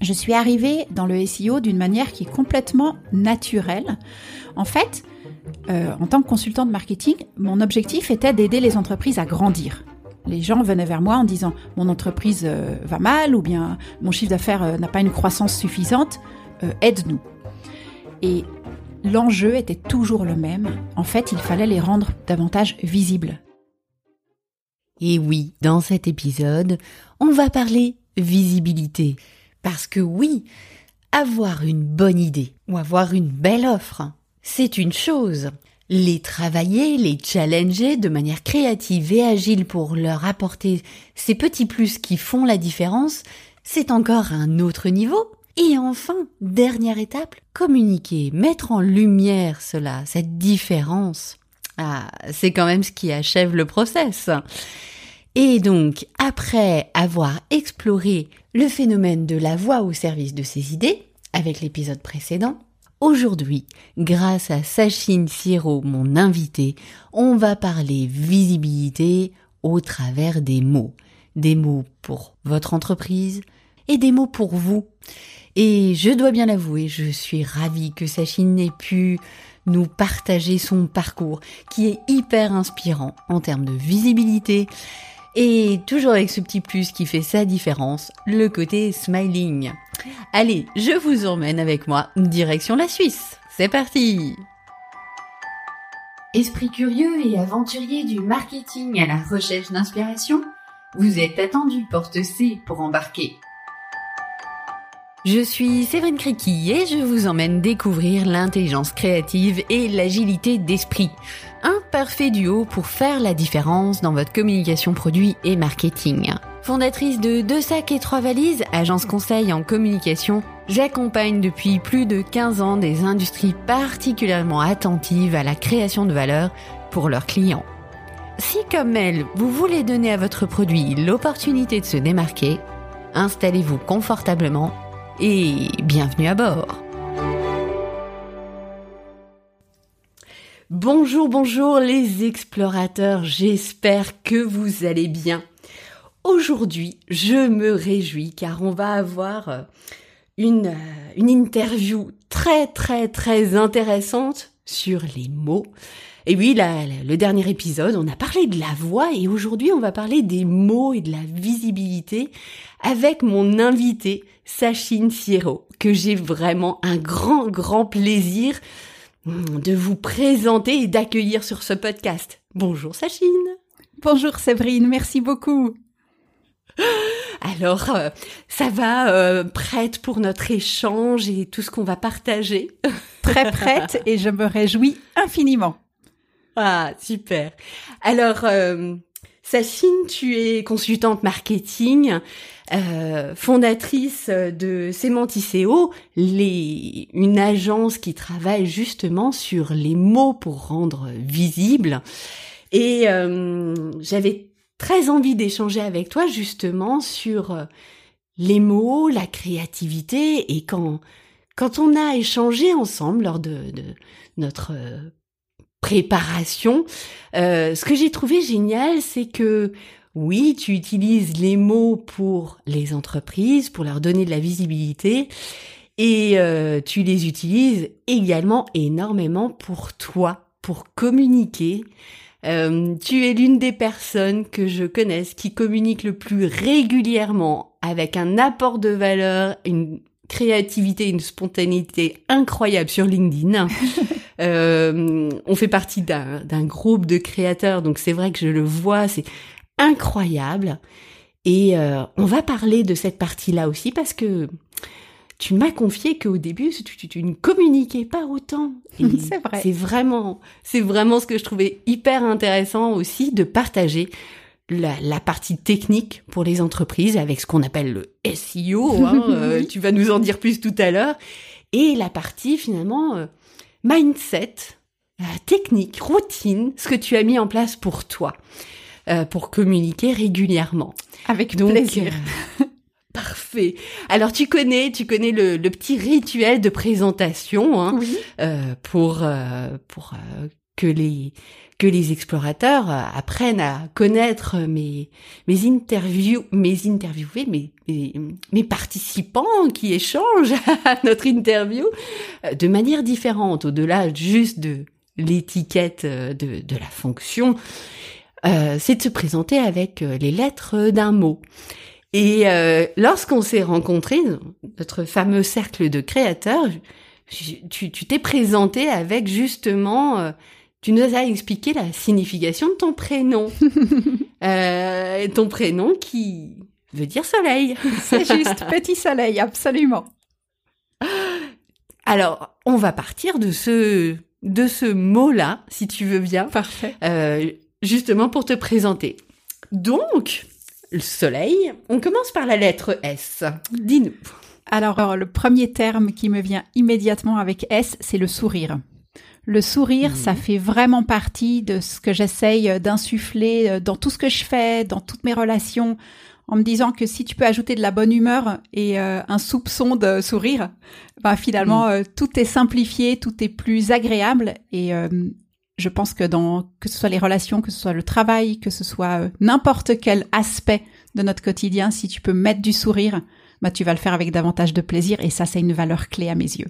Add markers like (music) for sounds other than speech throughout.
Je suis arrivée dans le SEO d'une manière qui est complètement naturelle. En fait, euh, en tant que consultante marketing, mon objectif était d'aider les entreprises à grandir. Les gens venaient vers moi en disant mon entreprise euh, va mal ou bien mon chiffre d'affaires euh, n'a pas une croissance suffisante, aide-nous. Et l'enjeu était toujours le même. En fait, il fallait les rendre davantage visibles. Et oui, dans cet épisode, on va parler visibilité. Parce que oui, avoir une bonne idée ou avoir une belle offre, c'est une chose. Les travailler, les challenger de manière créative et agile pour leur apporter ces petits plus qui font la différence, c'est encore un autre niveau. Et enfin, dernière étape, communiquer, mettre en lumière cela, cette différence. Ah, c'est quand même ce qui achève le process. Et donc, après avoir exploré le phénomène de la voix au service de ses idées, avec l'épisode précédent, aujourd'hui, grâce à Sachine Siro, mon invité, on va parler visibilité au travers des mots. Des mots pour votre entreprise et des mots pour vous. Et je dois bien l'avouer, je suis ravie que Sachine ait pu nous partager son parcours, qui est hyper inspirant en termes de visibilité, et toujours avec ce petit plus qui fait sa différence, le côté smiling. Allez, je vous emmène avec moi direction la Suisse. C'est parti Esprit curieux et aventurier du marketing à la recherche d'inspiration, vous êtes attendu porte C pour embarquer. Je suis Séverine Criqui et je vous emmène découvrir l'intelligence créative et l'agilité d'esprit. Un parfait duo pour faire la différence dans votre communication produit et marketing. Fondatrice de Deux sacs et trois valises, agence conseil en communication, j'accompagne depuis plus de 15 ans des industries particulièrement attentives à la création de valeur pour leurs clients. Si comme elle, vous voulez donner à votre produit l'opportunité de se démarquer, installez-vous confortablement et bienvenue à bord. Bonjour, bonjour les explorateurs, j'espère que vous allez bien. Aujourd'hui, je me réjouis car on va avoir euh, une, euh, une interview très très très intéressante sur les mots. Et oui, le dernier épisode, on a parlé de la voix et aujourd'hui on va parler des mots et de la visibilité avec mon invité Sachine Sierro, que j'ai vraiment un grand grand plaisir de vous présenter et d'accueillir sur ce podcast. Bonjour Sachine. Bonjour Séverine, merci beaucoup. Alors, euh, ça va euh, prête pour notre échange et tout ce qu'on va partager? (laughs) Très prête et je me réjouis infiniment. Ah, super. Alors, euh, Sachine, tu es consultante marketing, euh, fondatrice de Semanticeo, les, une agence qui travaille justement sur les mots pour rendre visibles. Et j'avais très envie d'échanger avec toi justement sur euh, les mots, la créativité et quand quand on a échangé ensemble lors de, notre euh, préparation, euh, ce que j'ai trouvé génial, c'est que oui, tu utilises les mots pour les entreprises, pour leur donner de la visibilité, et tu les utilises également énormément pour toi, pour communiquer, euh, tu es l'une des personnes que je connaisse qui communique le plus régulièrement avec un apport de valeur, une créativité, une spontanéité incroyable sur LinkedIn. (laughs) euh, on fait partie d'un groupe de créateurs, donc c'est vrai que je le vois, c'est incroyable. Et euh, on va parler de cette partie-là aussi parce que tu m'as confié qu'au début, tu, ne communiquais pas autant. (laughs) c'est vrai. C'est vraiment, c'est vraiment ce que je trouvais hyper intéressant aussi de partager la, partie technique pour les entreprises avec ce qu'on appelle le SEO. Hein, (laughs) euh, tu vas nous en dire plus tout à l'heure. Et la partie finalement euh, mindset, euh, technique, routine, ce que tu as mis en place pour toi, pour communiquer régulièrement. Avec Donc, plaisir. (laughs) Parfait. Alors tu connais, tu connais le, petit rituel de présentation hein, oui. euh, pour euh, pour euh, que les que les explorateurs apprennent à connaître mes mes interviews, mes interviewés, mes, mes, participants qui échangent (laughs) à notre interview de manière différente, au-delà juste de l'étiquette de, de la fonction, euh, c'est de se présenter avec les lettres d'un mot. Et euh, lorsqu'on s'est rencontrés, notre fameux cercle de créateurs, tu t'es présenté avec justement, euh, tu nous as expliqué la signification de ton prénom. (laughs) euh, ton prénom qui veut dire soleil. (laughs) C'est juste, petit soleil, absolument. (gasps) Alors, on va partir de ce de ce mot-là, si tu veux bien. Parfait. Euh, justement pour te présenter. Donc, le soleil, on commence par la lettre S. Dis-nous. Alors, le premier terme qui me vient immédiatement avec S, c'est le sourire. Le sourire, ça Mhm. fait vraiment partie de ce que j'essaye d'insuffler euh, dans tout ce que je fais, dans toutes mes relations, en me disant que si tu peux ajouter de la bonne humeur et euh, un soupçon de sourire, bah, finalement, euh, tout est simplifié, tout est plus agréable et euh, je pense que dans que ce soit les relations, que ce soit le travail, que ce soit euh, n'importe quel aspect de notre quotidien, si tu peux mettre du sourire, bah tu vas le faire avec davantage de plaisir et ça c'est une valeur clé à mes yeux.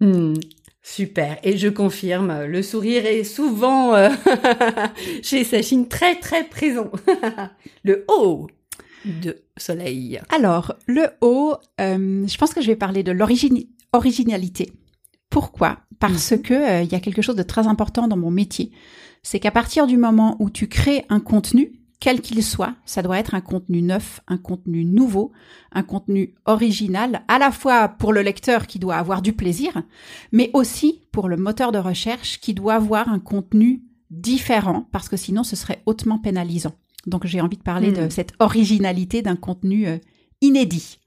Hmm, super. Et je confirme, le sourire est souvent euh, (laughs) chez Sachine très très présent. (laughs) le O de soleil. Alors, le O, euh, je pense que je vais parler de l'origine originalité. Pourquoi? Parce que euh, il y a quelque chose de très important dans mon métier. C'est qu'à partir du moment où tu crées un contenu, quel qu'il soit, ça doit être un contenu neuf, un contenu nouveau, un contenu original, à la fois pour le lecteur qui doit avoir du plaisir, mais aussi pour le moteur de recherche qui doit avoir un contenu différent, parce que sinon ce serait hautement pénalisant. Donc j'ai envie de parler Hmm. de cette originalité d'un contenu euh, inédit.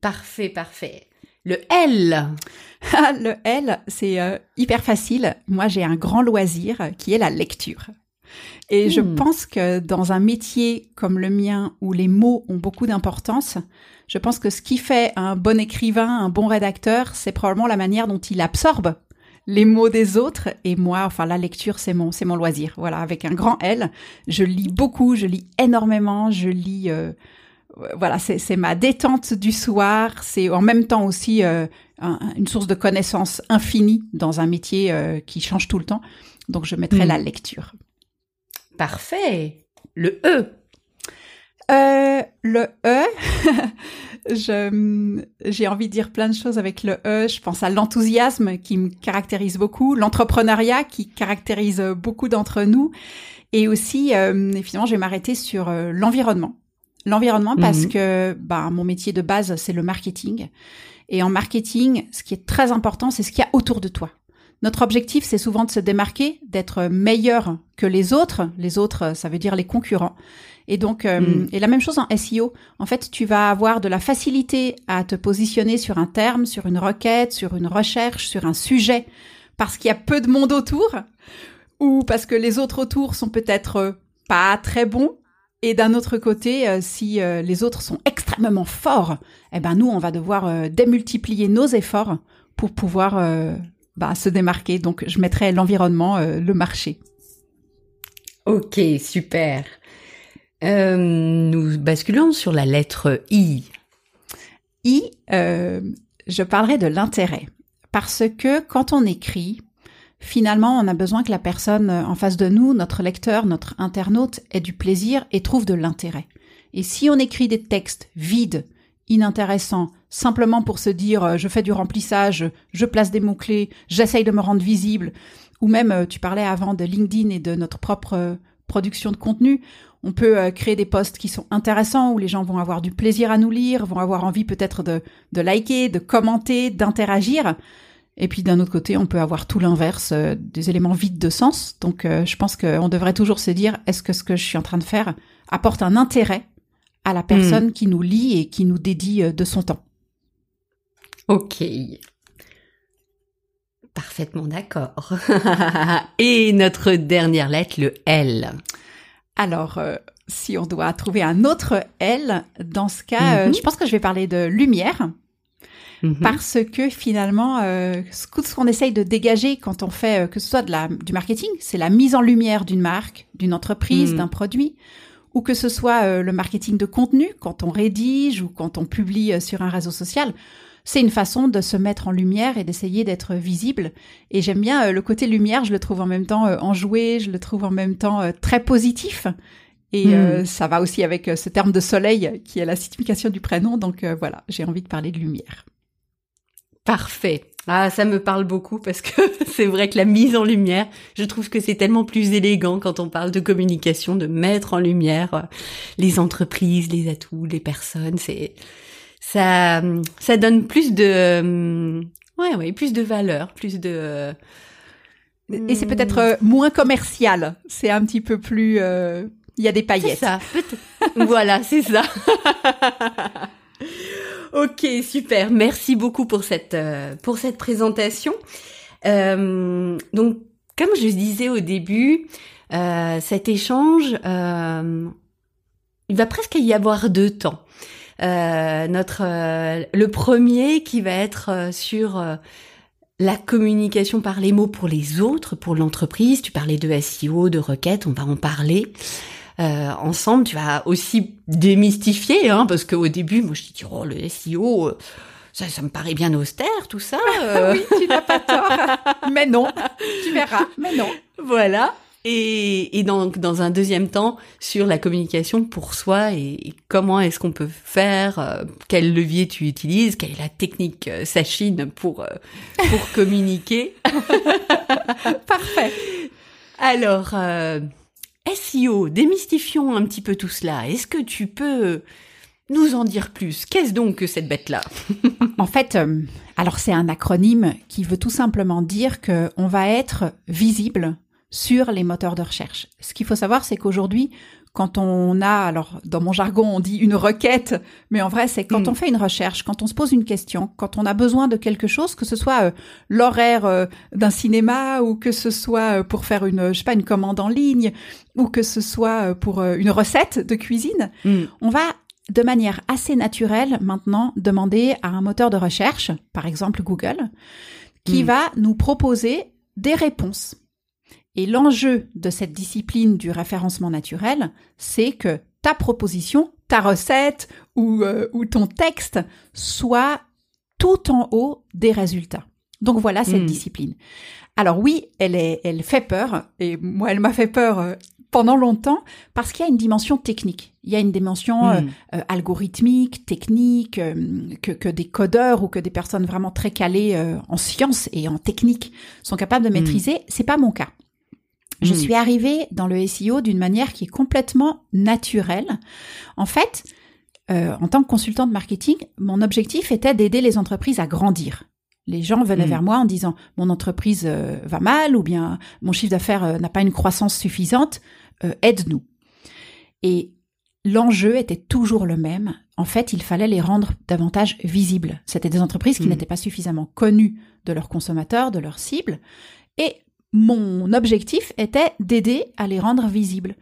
Parfait, parfait. Le L. (laughs) Ah, le L, c'est euh, hyper facile. Moi, j'ai un grand loisir euh, qui est la lecture. Et je Hmm. pense que dans un métier comme le mien, où les mots ont beaucoup d'importance, je pense que ce qui fait un bon écrivain, un bon rédacteur, c'est probablement la manière dont il absorbe les mots des autres. Et moi, enfin, la lecture, c'est mon, c'est mon loisir. Voilà, avec un grand L, je lis beaucoup, je lis énormément, je lis. euh, voilà, c'est ma détente du soir. C'est en même temps aussi euh, un- une source de connaissances infinie dans un métier euh, qui change tout le temps. Donc, je mettrai la lecture. Parfait. Le E. Euh, le E, (laughs) je j'ai envie de dire plein de choses avec le E. Je pense à l'enthousiasme qui me caractérise beaucoup, l'entrepreneuriat qui caractérise beaucoup d'entre nous, et aussi, euh, et finalement, je vais m'arrêter sur euh, l'environnement. L'environnement parce Mhm. que bah, mon métier de base, c'est le marketing. Et en marketing, ce qui est très important, c'est ce qu'il y a autour de toi. Notre objectif, c'est souvent de se démarquer, d'être meilleur que les autres. Les autres, ça veut dire les concurrents. Et donc, euh, Mm. et la même chose en SEO. En fait, tu vas avoir de la facilité à te positionner sur un terme, sur une requête, sur une recherche, sur un sujet, parce qu'il y a peu de monde autour, ou parce que les autres autour sont peut-être euh, pas très bons. Et d'un autre côté, euh, si euh, les autres sont extrêmement forts, eh ben nous, on va devoir démultiplier nos efforts pour pouvoir bah, se démarquer. Donc, je mettrai l'environnement, euh, le marché. Ok, super. Euh, nous basculons sur la lettre I. I, euh, je parlerai de l'intérêt. Parce que quand on écrit, finalement, on a besoin que la personne en face de nous, notre lecteur, notre internaute, ait du plaisir et trouve de l'intérêt. Et si on écrit des textes vides, inintéressants, simplement pour se dire euh, je fais du remplissage, je place des mots-clés, j'essaye de me rendre visible, ou même euh, tu parlais avant de LinkedIn et de notre propre euh, production de contenu, on peut créer des posts qui sont intéressants où les gens vont avoir du plaisir à nous lire, vont avoir envie peut-être de, de liker, de commenter, d'interagir. Et puis d'un autre côté, on peut avoir tout l'inverse, euh, des éléments vides de sens. Donc euh, je pense qu'on devrait toujours se dire, est-ce que ce que je suis en train de faire apporte un intérêt à la personne qui nous lit et qui nous dédie euh, de son temps? Ok. Parfaitement d'accord. (laughs) Et notre dernière lettre, le L. Alors, euh, si on doit trouver un autre L, dans ce cas, euh, Mhm. je pense que je vais parler de lumière. Mhm. Parce que finalement, euh, ce qu'on essaye de dégager quand on fait, euh, que ce soit de la, du marketing, c'est la mise en lumière d'une marque, d'une entreprise, mhm. d'un produit, ou que ce soit le marketing de contenu, quand on rédige ou quand on publie sur un réseau social. C'est une façon de se mettre en lumière et d'essayer d'être visible. Et j'aime bien le côté lumière, je le trouve en même temps enjoué, je le trouve en même temps très positif. Et mhm. ça va aussi avec ce terme de soleil qui est la signification du prénom. Donc voilà, j'ai envie de parler de lumière. Parfait. Ah, ça me parle beaucoup parce que (laughs) c'est vrai que la mise en lumière, je trouve que c'est tellement plus élégant quand on parle de communication, de mettre en lumière euh, les entreprises, les atouts, les personnes. C'est ça, ça donne plus de, euh, ouais, ouais, plus de valeur, plus de. Et c'est peut-être euh, moins commercial. C'est un petit peu plus. Il y a des paillettes. Ça. voilà, c'est ça. (laughs) Ok, super. Merci beaucoup pour cette euh, pour cette présentation. Euh, donc, comme je disais au début, euh, cet échange, il va presque y avoir deux temps. Notre le premier qui va être sur la communication par les mots pour les autres, pour l'entreprise. Tu parlais de SEO, de requêtes, on va en parler. Euh, ensemble, tu vas aussi démystifier, hein, parce qu'au début, moi je dis oh le SEO, euh, ça, ça me paraît bien austère tout ça. Euh. (laughs) oui, tu n'as pas tort, mais non, (laughs) tu verras, mais non. Voilà. Et, et donc dans un deuxième temps sur la communication pour soi et, comment est-ce qu'on peut faire, quel levier tu utilises, quelle est la technique Sachine pour pour (laughs) communiquer. (laughs) Parfait. Alors, SEO, démystifions un petit peu tout cela. Est-ce que tu peux nous en dire plus? Qu'est-ce donc que cette bête-là? En fait, euh, alors c'est un acronyme qui veut tout simplement dire que on va être visible sur les moteurs de recherche. Ce qu'il faut savoir, c'est qu'aujourd'hui, quand on a, alors dans mon jargon on dit une requête, mais en vrai c'est quand mm. on fait une recherche, quand on se pose une question, quand on a besoin de quelque chose, que ce soit euh, l'horaire euh, d'un cinéma ou que ce soit euh, pour faire une, je sais pas, une commande en ligne ou que ce soit pour une recette de cuisine, mm. on va de manière assez naturelle maintenant demander à un moteur de recherche, par exemple Google, qui mm. va nous proposer des réponses et l'enjeu de cette discipline du référencement naturel, c'est que ta proposition, ta recette ou, euh, ou ton texte soit tout en haut des résultats. Donc voilà cette hmm. discipline. Alors oui, elle est, elle fait peur et moi elle m'a fait peur euh, pendant longtemps parce qu'il y a une dimension technique. Il y a une dimension euh, hmm. algorithmique, technique que, que des codeurs ou que des personnes vraiment très calées en sciences et en technique sont capables de hmm. maîtriser. C'est pas mon cas. Je hmm. suis arrivée dans le SEO d'une manière qui est complètement naturelle. En fait, euh, en tant que consultante marketing, mon objectif était d'aider les entreprises à grandir. Les gens venaient hmm. vers moi en disant mon entreprise euh, va mal ou bien mon chiffre d'affaires euh, n'a pas une croissance suffisante, aide-nous. Et l'enjeu était toujours le même. En fait, il fallait les rendre davantage visibles. C'était des entreprises qui hmm. n'étaient pas suffisamment connues de leurs consommateurs, de leurs cibles. Et mon objectif était d'aider à les rendre visibles.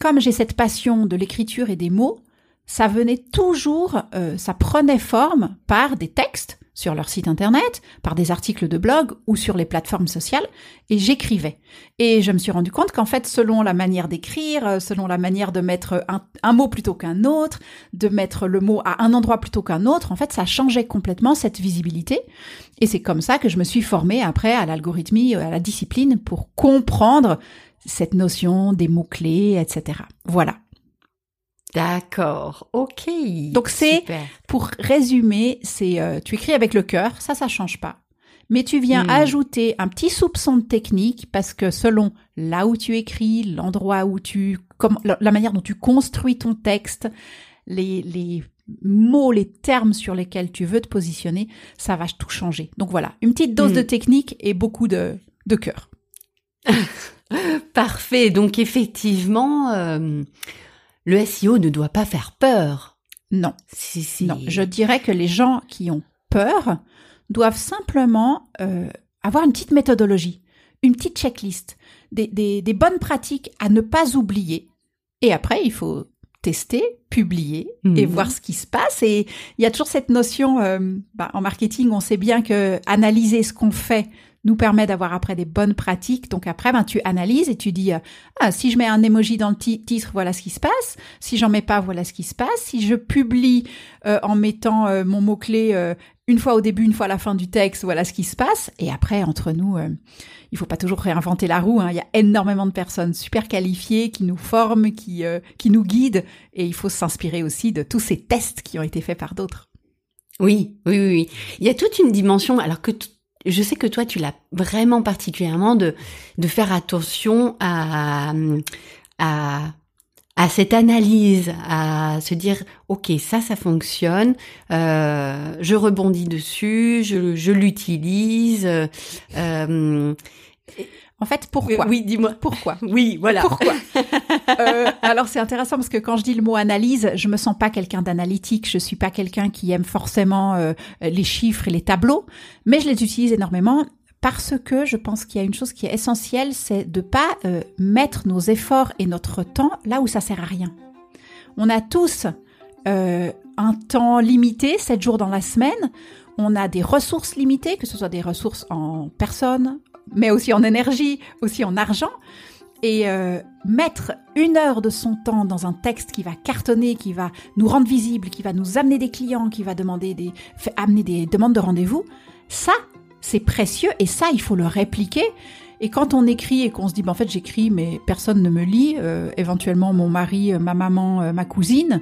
Comme j'ai cette passion de l'écriture et des mots, ça venait toujours, euh, ça prenait forme par des textes sur leur site internet, par des articles de blog ou sur les plateformes sociales, et j'écrivais. Et je me suis rendu compte qu'en fait, selon la manière d'écrire, euh, selon la manière de mettre un, mot plutôt qu'un autre, de mettre le mot à un endroit plutôt qu'un autre, en fait, ça changeait complètement cette visibilité. Et c'est comme ça que je me suis formée après à l'algorithmie, à la discipline, pour comprendre cette notion des mots-clés, etc. Voilà. D'accord, ok. Donc c'est, pour résumer, c'est euh, tu écris avec le cœur, ça, ça change pas. Mais tu viens hmm. ajouter un petit soupçon de technique parce que selon là où tu écris, l'endroit où tu, comme la manière dont tu construis ton texte, les, les mots, les termes sur lesquels tu veux te positionner, ça va tout changer. Donc voilà, une petite dose hmm. de technique et beaucoup de, de cœur. (laughs) Parfait. Donc effectivement, euh, le SEO ne doit pas faire peur. Non. Non, je dirais que les gens qui ont peur doivent simplement euh, avoir une petite méthodologie, une petite checklist, des, des, bonnes pratiques à ne pas oublier. Et après, il faut tester, publier et Mhm. voir ce qui se passe. Et il y a toujours cette notion, euh, bah, en marketing, on sait bien que analyser ce qu'on fait nous permet d'avoir après des bonnes pratiques. Donc après, ben, tu analyses et tu dis, euh, ah, si je mets un emoji dans le ti- titre, voilà ce qui se passe. Si j'en mets pas, voilà ce qui se passe. Si je publie euh, en mettant euh, mon mot-clé euh, une fois au début, une fois à la fin du texte, voilà ce qui se passe. Et après, entre nous, euh, il faut pas toujours réinventer la roue. hein. Il y a énormément de personnes super qualifiées qui nous forment, qui, euh, qui nous guident. Et il faut s'inspirer aussi de tous ces tests qui ont été faits par d'autres. Oui, oui, oui, oui. Il y a toute une dimension, alors que je sais que toi, tu l'as vraiment particulièrement de, de faire attention à, à, à cette analyse, à se dire, OK, ça, ça fonctionne, euh, je rebondis dessus, je, je l'utilise. euh, euh, En fait, pourquoi? Oui, dis-moi. Pourquoi? Oui, voilà. Pourquoi? (laughs) Euh, Alors c'est intéressant parce que quand je dis le mot analyse, je me sens pas quelqu'un d'analytique, je suis pas quelqu'un qui aime forcément euh, les chiffres et les tableaux, mais je les utilise énormément parce que je pense qu'il y a une chose qui est essentielle, c'est de pas euh, mettre nos efforts et notre temps là où ça sert à rien. On a tous euh, un temps limité, 7 jours dans la semaine. On a des ressources limitées, que ce soit des ressources en personnes, mais aussi en énergie, aussi en argent. Et euh, mettre une heure de son temps dans un texte qui va cartonner, qui va nous rendre visibles, qui va nous amener des clients, qui va demander des, amener des demandes de rendez-vous, ça, c'est précieux et ça, il faut le répliquer. Et quand on écrit et qu'on se dit, ben, en fait, j'écris, mais personne ne me lit, euh, éventuellement mon mari, euh, ma maman, euh, ma cousine,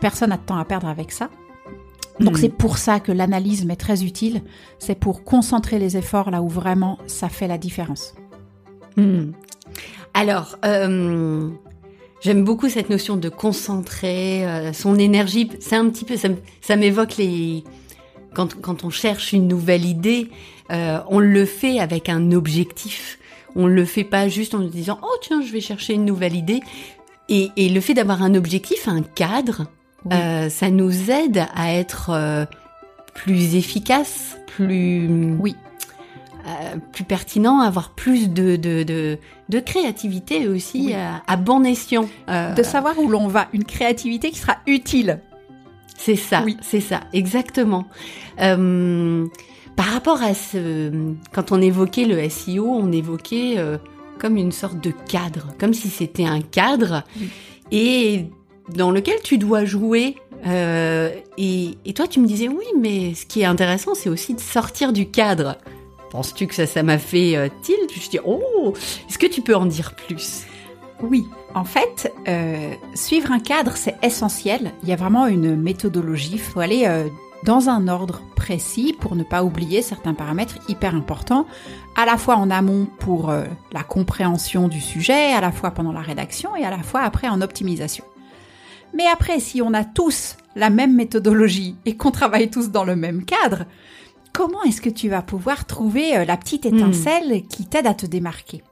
personne a de temps à perdre avec ça. Donc Mhm. c'est pour ça que l'analyse m'est très utile. C'est pour concentrer les efforts là où vraiment ça fait la différence. Hmm. Alors, euh, j'aime beaucoup cette notion de concentrer euh, son énergie. C'est un petit peu, ça, m'évoque les quand, quand on cherche une nouvelle idée, euh, on le fait avec un objectif. On le fait pas juste en se disant oh tiens je vais chercher une nouvelle idée. Et, et le fait d'avoir un objectif, un cadre, Oui. ça nous aide à être plus efficace, plus Oui. Euh, plus pertinent, avoir plus de, de, de, de créativité aussi Oui. à, à bon escient. Euh, De savoir où l'on va, une créativité qui sera utile. c'est ça, Oui. c'est ça, exactement. Euh, par rapport à ce, quand on évoquait le SEO, on évoquait euh, comme une sorte de cadre, comme si c'était un cadre Oui. et dans lequel tu dois jouer. euh, et, et toi, tu me disais oui, mais ce qui est intéressant, c'est aussi de sortir du cadre. Penses-tu que ça, ça m'a fait euh, tilt? Je dis oh, est-ce que tu peux en dire plus? Oui, en fait, euh, suivre un cadre, c'est essentiel. Il y a vraiment une méthodologie. Il faut aller euh, dans un ordre précis pour ne pas oublier certains paramètres hyper importants, à la fois en amont pour euh, la compréhension du sujet, à la fois pendant la rédaction et à la fois après en optimisation. Mais après, si on a tous la même méthodologie et qu'on travaille tous dans le même cadre, comment est-ce que tu vas pouvoir trouver euh, la petite étincelle qui t'aide à te démarquer?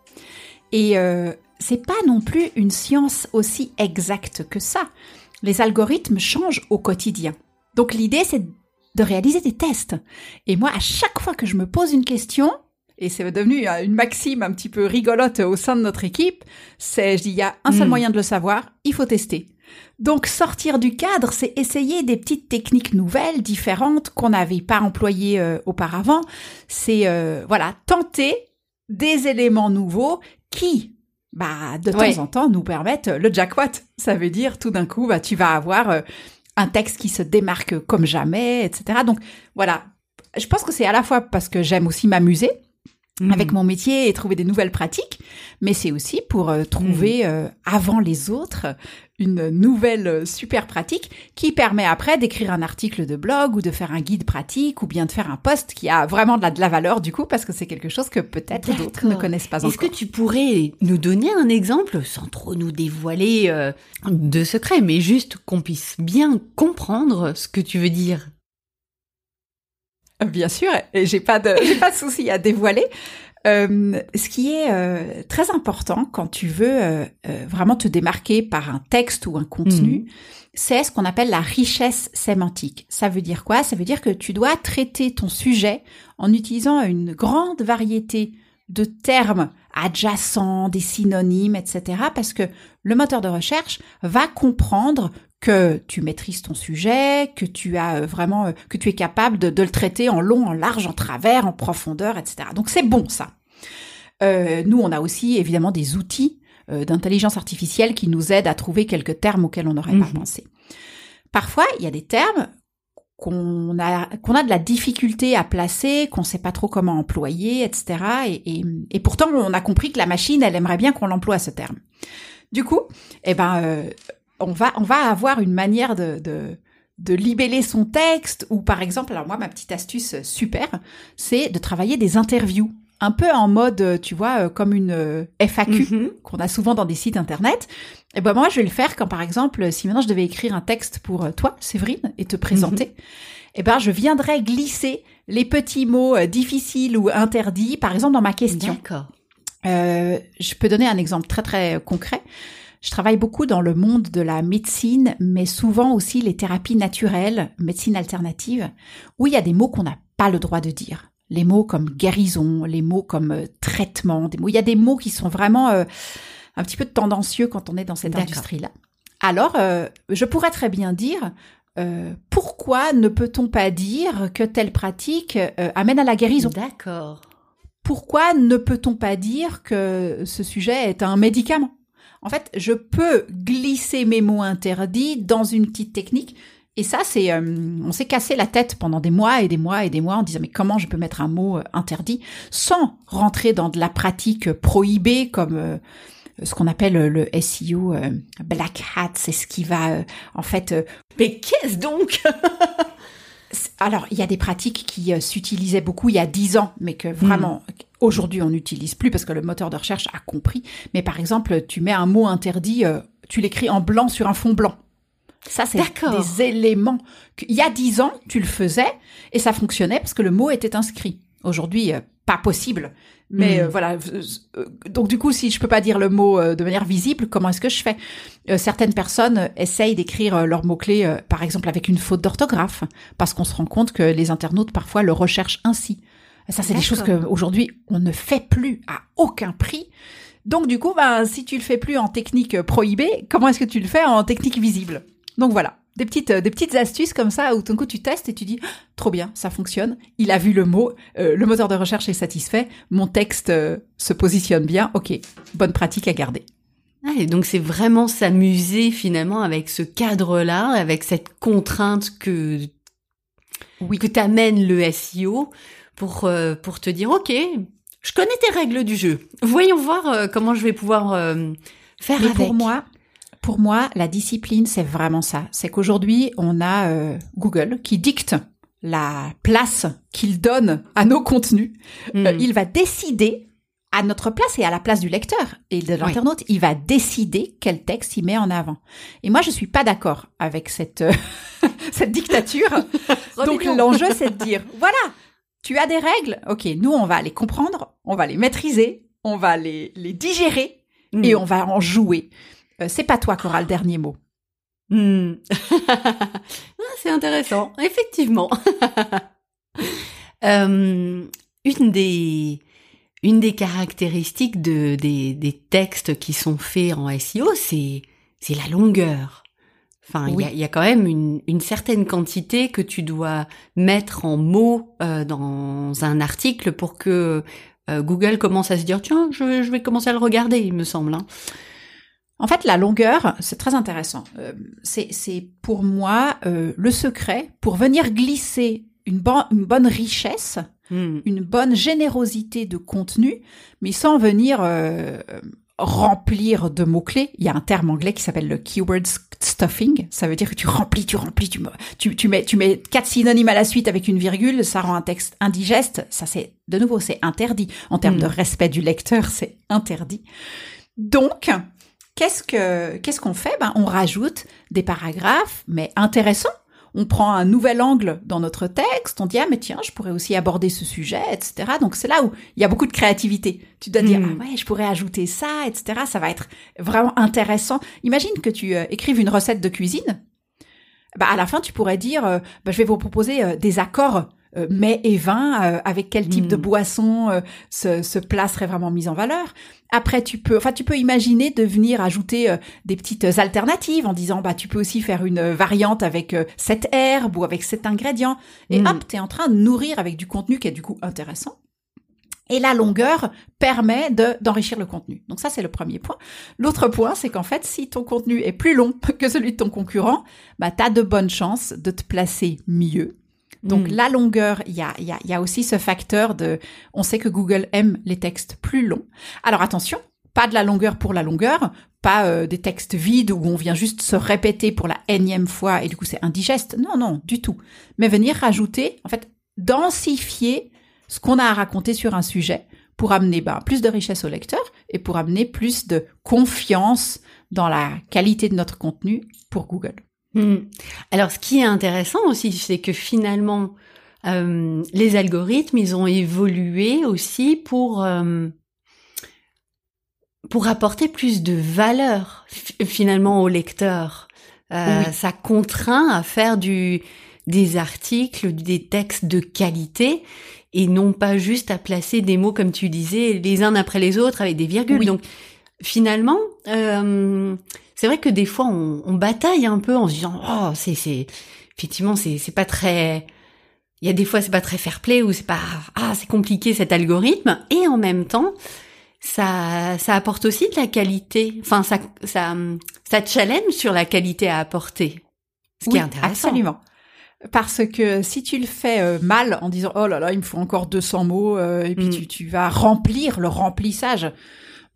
Et euh, c'est pas non plus une science aussi exacte que ça. Les algorithmes changent au quotidien. Donc l'idée, c'est de réaliser des tests. Et moi, à chaque fois que je me pose une question, et c'est devenu euh, une maxime un petit peu rigolote au sein de notre équipe, c'est, je dis, il y a un seul Mm. moyen de le savoir, il faut tester. Donc sortir du cadre, c'est essayer des petites techniques nouvelles, différentes, qu'on n'avait pas employées euh, auparavant. C'est, euh, voilà, tenter des éléments nouveaux qui, bah, de Ouais. temps en temps, nous permettent le jackpot. Ça veut dire, tout d'un coup, bah, tu vas avoir euh, un texte qui se démarque comme jamais, etc. Donc, voilà. Je pense que c'est à la fois parce que j'aime aussi m'amuser, avec mon métier et trouver des nouvelles pratiques, mais c'est aussi pour euh, trouver euh, avant les autres une nouvelle euh, super pratique qui permet après d'écrire un article de blog ou de faire un guide pratique ou bien de faire un post qui a vraiment de la, de la valeur du coup parce que c'est quelque chose que peut-être d'autres ne connaissent pas Est-ce encore. que tu pourrais nous donner un exemple, sans trop nous dévoiler euh, de secrets, mais juste qu'on puisse bien comprendre ce que tu veux dire? Bien sûr, et j'ai pas de, j'ai pas de souci à dévoiler. Euh, ce qui est euh, très important quand tu veux euh, euh, vraiment te démarquer par un texte ou un contenu, c'est ce qu'on appelle la richesse sémantique. Ça veut dire quoi? Ça veut dire que tu dois traiter ton sujet en utilisant une grande variété de termes adjacents, des synonymes, etc. Parce que le moteur de recherche va comprendre que tu maîtrises ton sujet, que tu as euh, vraiment, euh, que tu es capable de, le traiter en long, en large, en travers, en profondeur, etc. Donc c'est bon ça. Euh, nous, on a aussi évidemment des outils d'intelligence artificielle qui nous aident à trouver quelques termes auxquels on n'aurait pas mhm. pensé. Parfois, il y a des termes qu'on a qu'on a de la difficulté à placer, qu'on sait pas trop comment employer, etc. Et, et, pourtant, on a compris que la machine, elle aimerait bien qu'on l'emploie ce terme. Du coup, eh ben, on va, on va avoir une manière de, de, de libeller son texte ou par exemple, alors moi, ma petite astuce super, c'est de travailler des interviews. Un peu en mode, tu vois, euh, comme une euh, FAQ mm-hmm. qu'on a souvent dans des sites internet. Et ben moi, je vais le faire quand par exemple, si maintenant je devais écrire un texte pour euh, toi, Séverine, et te présenter, mm-hmm. et ben je viendrais glisser les petits mots difficiles ou interdits, par exemple dans ma question. D'accord. Euh, je peux donner un exemple très très concret. Je travaille beaucoup dans le monde de la médecine, mais souvent aussi les thérapies naturelles, médecine alternative, où il y a des mots qu'on n'a pas le droit de dire. Les mots comme guérison, les mots comme euh, traitement, des mots. Il y a des mots qui sont vraiment euh, un petit peu tendancieux quand on est dans cette industrie-là. Alors, euh, je pourrais très bien dire pourquoi ne peut-on pas dire que telle pratique amène à la guérison? D'accord. Pourquoi ne peut-on pas dire que ce sujet est un médicament? En fait, je peux glisser mes mots interdits dans une petite technique. Et ça, c'est, euh, on s'est cassé la tête pendant des mois et des mois et des mois en disant mais comment je peux mettre un mot euh, interdit sans rentrer dans de la pratique prohibée comme euh, ce qu'on appelle le SEO black hat, c'est ce qui va en fait. mais qu'est-ce donc? (laughs) Alors, il y a des pratiques qui s'utilisaient beaucoup il y a dix ans, mais que vraiment, hmm. Aujourd'hui, on n'utilise plus parce que le moteur de recherche a compris. Mais par exemple, tu mets un mot interdit, euh, tu l'écris en blanc sur un fond blanc. Ça, c'est des éléments. Il y a dix ans, tu le faisais et ça fonctionnait parce que le mot était inscrit. Aujourd'hui, euh, pas possible. Mais hmm. euh, voilà. donc du coup, si je peux pas dire le mot de manière visible, comment est-ce que je fais? Certaines personnes essayent d'écrire leurs mots clés, par exemple avec une faute d'orthographe, parce qu'on se rend compte que les internautes parfois le recherchent ainsi. Ça, c'est des choses qu'aujourd'hui, on ne fait plus à aucun prix. Donc, du coup, ben, si tu le fais plus en technique prohibée, comment est-ce que tu le fais en technique visible? Donc voilà, des petites, des petites astuces comme ça où tout d'un coup tu testes et tu dis trop bien, ça fonctionne. Il a vu le mot, euh, le moteur de recherche est satisfait, mon texte euh, se positionne bien. Ok, bonne pratique à garder. Ah, et donc c'est vraiment s'amuser finalement avec ce cadre-là, avec cette contrainte que oui. que t'amène le SEO pour, euh, pour te dire, OK, je connais tes règles du jeu. Voyons voir euh, comment je vais pouvoir euh, faire Mais Pour moi, pour moi, la discipline, c'est vraiment ça. C'est qu'aujourd'hui, on a Google qui dicte la place qu'il donne à nos contenus. Hmm. il va décider à notre place et à la place du lecteur et de l'internaute, il va décider quel texte il met en avant. Et moi, je suis pas d'accord avec cette (laughs) cette dictature. (laughs) Donc l'enjeu, c'est de dire, voilà, tu as des règles Ok, nous, on va les comprendre, on va les maîtriser, on va les, les digérer hmm. et on va en jouer. Euh, c'est pas toi qui auras le dernier mot. Hmm. (laughs) Ah, c'est intéressant, effectivement. (laughs) euh, une des une des caractéristiques de, des, des textes qui sont faits en SEO, c'est c'est la longueur. Enfin, il y, a, quand même une, certaine quantité que tu dois mettre en mots euh, dans un article pour que euh, Google commence à se dire tiens, je, vais commencer à le regarder, il me semble. Hein. En fait, la longueur, c'est très intéressant. Euh, c'est pour moi le secret pour venir glisser une, une bonne richesse, hmm. une bonne générosité de contenu, mais sans venir remplir de mots-clés. Il y a un terme anglais qui s'appelle le keyword stuffing. Ça veut dire que tu remplis, tu remplis, tu, tu, tu, mets, tu mets quatre synonymes à la suite avec une virgule, ça rend un texte indigeste. Ça, c'est, de nouveau, c'est interdit. En termes de hmm. respect du lecteur, c'est interdit. Donc, qu'est-ce que, qu'est-ce qu'on fait? Ben, on rajoute des paragraphes, mais intéressants on prend un nouvel angle dans notre texte, on dit ah mais tiens, je pourrais aussi aborder ce sujet, etc. Donc c'est là où il y a beaucoup de créativité. Tu dois dire hmm. ah ouais, je pourrais ajouter ça, etc. Ça va être vraiment intéressant. Imagine que tu euh, écrives une recette de cuisine. Bah à la fin tu pourrais dire euh, bah, je vais vous proposer euh, des accords euh, mets et vins, euh, avec quel type de Mm. boisson euh, se, se place serait vraiment mise en valeur. Après, tu peux, enfin, tu peux imaginer de venir ajouter euh, des petites alternatives en disant, bah, tu peux aussi faire une variante avec euh, cette herbe ou avec cet ingrédient. Et Mm. hop, t'es en train de nourrir avec du contenu qui est du coup intéressant. Et la longueur permet de d'enrichir le contenu. Donc ça, c'est le premier point. L'autre point, c'est qu'en fait, si ton contenu est plus long (laughs) que celui de ton concurrent, bah, tu as de bonnes chances de te placer mieux. Donc Mm. la longueur, il y a, y, a, y a aussi ce facteur de... On sait que Google aime les textes plus longs. Alors attention, pas de la longueur pour la longueur, pas euh, des textes vides où on vient juste se répéter pour la énième fois et du coup c'est indigeste. Non, non, du tout. Mais venir rajouter, en fait, densifier ce qu'on a à raconter sur un sujet pour amener ben, plus de richesse au lecteur et pour amener plus de confiance dans la qualité de notre contenu pour Google. Hmm. Alors, ce qui est intéressant aussi, c'est que finalement, euh, les algorithmes, ils ont évolué aussi pour euh, pour apporter plus de valeur finalement au lecteur. Euh, Oui. Ça contraint à faire du des articles, des textes de qualité et non pas juste à placer des mots comme tu disais les uns après les autres avec des virgules. Oui. Donc finalement, euh, c'est vrai que des fois on, on bataille un peu en se disant oh c'est c'est effectivement c'est c'est pas très il y a des fois c'est pas très fair play ou c'est pas ah c'est compliqué cet algorithme et en même temps ça ça apporte aussi de la qualité enfin ça ça ça challenge sur la qualité à apporter ce qui est intéressant Absolument. Parce que si tu le fais euh, mal en disant oh là là il me faut encore 200 mots euh, et puis Mm. tu, tu vas remplir le remplissage,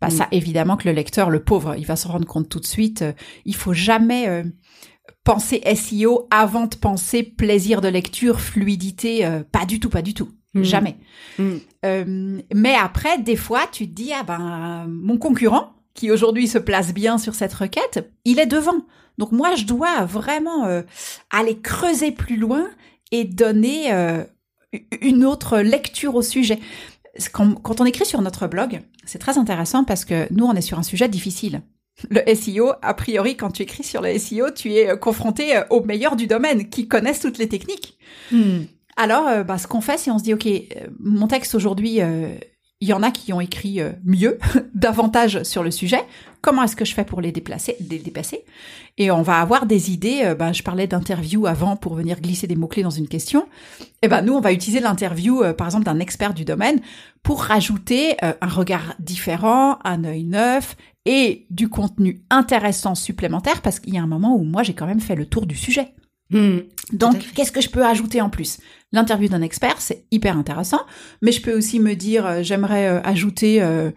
bah Mm. ça évidemment que le lecteur, le pauvre, il va se rendre compte tout de suite. euh, il faut jamais euh, penser SEO avant de penser plaisir de lecture, fluidité. euh, pas du tout, pas du tout, Mm. jamais. Mm. Euh, mais après, des fois, tu te dis ah ben mon concurrent qui aujourd'hui se place bien sur cette requête, il est devant. Donc moi, je dois vraiment euh, aller creuser plus loin et donner une autre lecture au sujet. Quand, quand on écrit sur notre blog, c'est très intéressant parce que nous, on est sur un sujet difficile. Le SEO, a priori, quand tu écris sur le SEO, tu es euh, confronté euh, aux meilleurs du domaine qui connaissent toutes les techniques. Hmm. Alors, euh, bah, ce qu'on fait, c'est on se dit, OK, mon texte aujourd'hui, euh, il y en a qui ont écrit euh, mieux, (laughs) davantage sur le sujet. Comment est-ce que je fais pour les déplacer, les dépasser? Et on va avoir des idées. euh, bah, je parlais d'interview avant pour venir glisser des mots-clés dans une question. Et ben nous, on va utiliser l'interview, euh, par exemple, d'un expert du domaine pour rajouter un regard différent, un œil neuf et du contenu intéressant supplémentaire parce qu'il y a un moment où moi, j'ai quand même fait le tour du sujet. Hmm. Donc, qu'est-ce que je peux ajouter en plus? L'interview d'un expert, c'est hyper intéressant, mais je peux aussi me dire, euh, j'aimerais euh, ajouter, euh,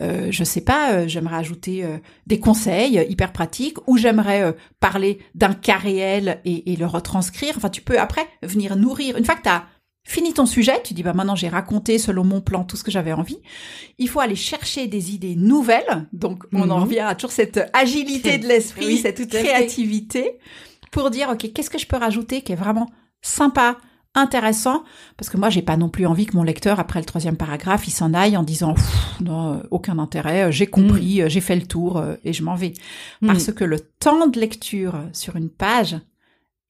euh, je sais pas, euh, j'aimerais ajouter euh, des conseils hyper pratiques, ou j'aimerais parler d'un cas réel et, et le retranscrire. Enfin, tu peux après venir nourrir. Une fois que tu as fini ton sujet, tu dis, bah maintenant j'ai raconté selon mon plan tout ce que j'avais envie. Il faut aller chercher des idées nouvelles. Donc, on en Mhm. revient à toujours cette agilité de l'esprit, Oui, cette créativité pour dire ok qu'est-ce que je peux rajouter qui est vraiment sympa intéressant parce que moi j'ai pas non plus envie que mon lecteur après le troisième paragraphe il s'en aille en disant non euh, aucun intérêt euh, j'ai compris euh, j'ai fait le tour et je m'en vais Hmm. parce que le temps de lecture sur une page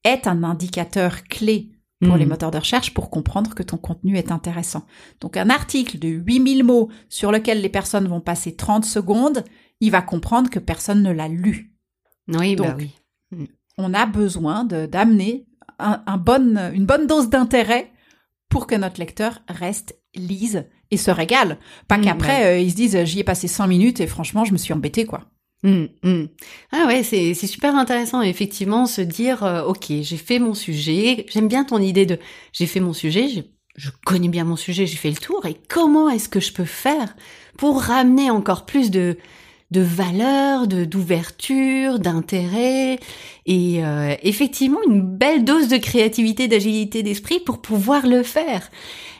est un indicateur clé pour les moteurs de recherche pour comprendre que ton contenu est intéressant. Donc un article de 8000 mots sur lequel les personnes vont passer 30 secondes, il va comprendre que personne ne l'a lu Oui, bah Donc, oui. on a besoin de- d'amener un, un bonne, une bonne dose d'intérêt pour que notre lecteur reste, lise et se régale. Pas Mm, qu'après, euh, ils se disent, j'y ai passé 5 minutes et franchement, je me suis embêté, quoi. Hmm, hmm. Ah ouais, c'est c'est super intéressant effectivement se dire euh, ok j'ai fait mon sujet, j'aime bien ton idée de j'ai fait mon sujet, j'ai- je connais bien mon sujet, j'ai fait le tour et comment est-ce que je peux faire pour ramener encore plus de de valeur, de d'ouverture, d'intérêt et euh, effectivement une belle dose de créativité, d'agilité d'esprit pour pouvoir le faire.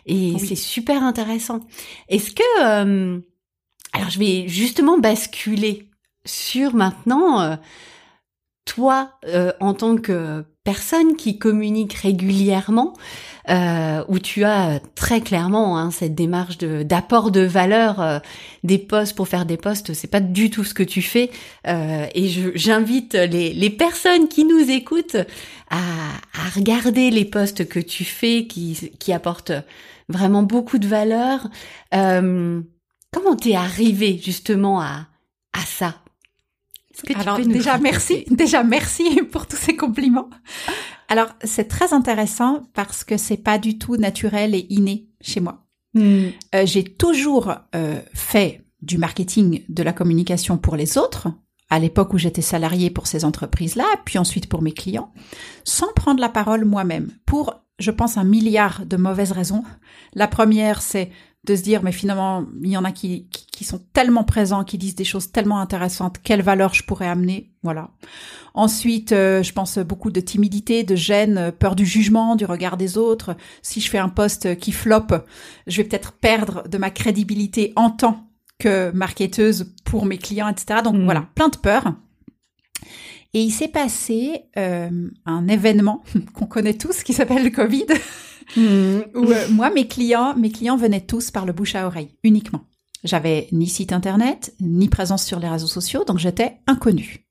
Et Oui. c'est super intéressant. Est-ce que euh, alors je vais justement basculer sur maintenant euh, toi euh, en tant que personne qui communique régulièrement, euh, où tu as très clairement hein, cette démarche d'apport de valeur euh, des postes pour faire des postes, c'est pas du tout ce que tu fais. Euh, et j'invite les, les personnes qui nous écoutent à, à regarder les postes que tu fais, qui qui apportent vraiment beaucoup de valeur. Euh, comment t'es arrivé justement à à ça? Alors déjà merci, déjà merci (laughs) pour tous ces compliments. Alors c'est très intéressant parce que c'est pas du tout naturel et inné chez moi. Hmm. Euh, j'ai toujours euh, fait du marketing, de la communication pour les autres, à l'époque où j'étais salariée pour ces entreprises-là, puis ensuite pour mes clients, sans prendre la parole moi-même, pour, je pense, un milliard de mauvaises raisons. La première, c'est de se dire mais finalement il y en a qui, qui, sont tellement présents, qui disent des choses tellement intéressantes, quelle valeur je pourrais amener, voilà. Ensuite, euh, je pense beaucoup de timidité, de gêne, peur du jugement, du regard des autres. Si je fais un poste qui floppe, je vais peut-être perdre de ma crédibilité en tant que marketeuse pour mes clients, etc. Donc hmm. voilà, plein de peurs. Et il s'est passé euh, un événement (laughs) qu'on connaît tous qui s'appelle le Covid. Euh, (laughs) moi, mes clients, mes clients venaient tous par le bouche à oreille, uniquement. J'avais ni site internet, ni présence sur les réseaux sociaux, donc j'étais inconnue.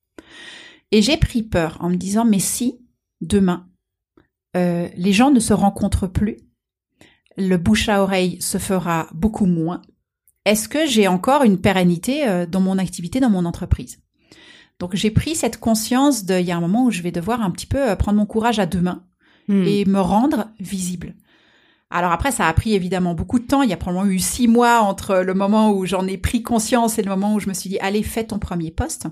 Et j'ai pris peur en me disant, mais si, demain, euh, les gens ne se rencontrent plus, le bouche à oreille se fera beaucoup moins, est-ce que j'ai encore une pérennité euh, dans mon activité, dans mon entreprise? Donc j'ai pris cette conscience de, il y a un moment où je vais devoir un petit peu prendre mon courage à deux mains Hmm. et me rendre visible. Alors après, ça a pris évidemment beaucoup de temps. Il y a probablement eu six mois entre le moment où j'en ai pris conscience et le moment où je me suis dit, allez, fais ton premier poste.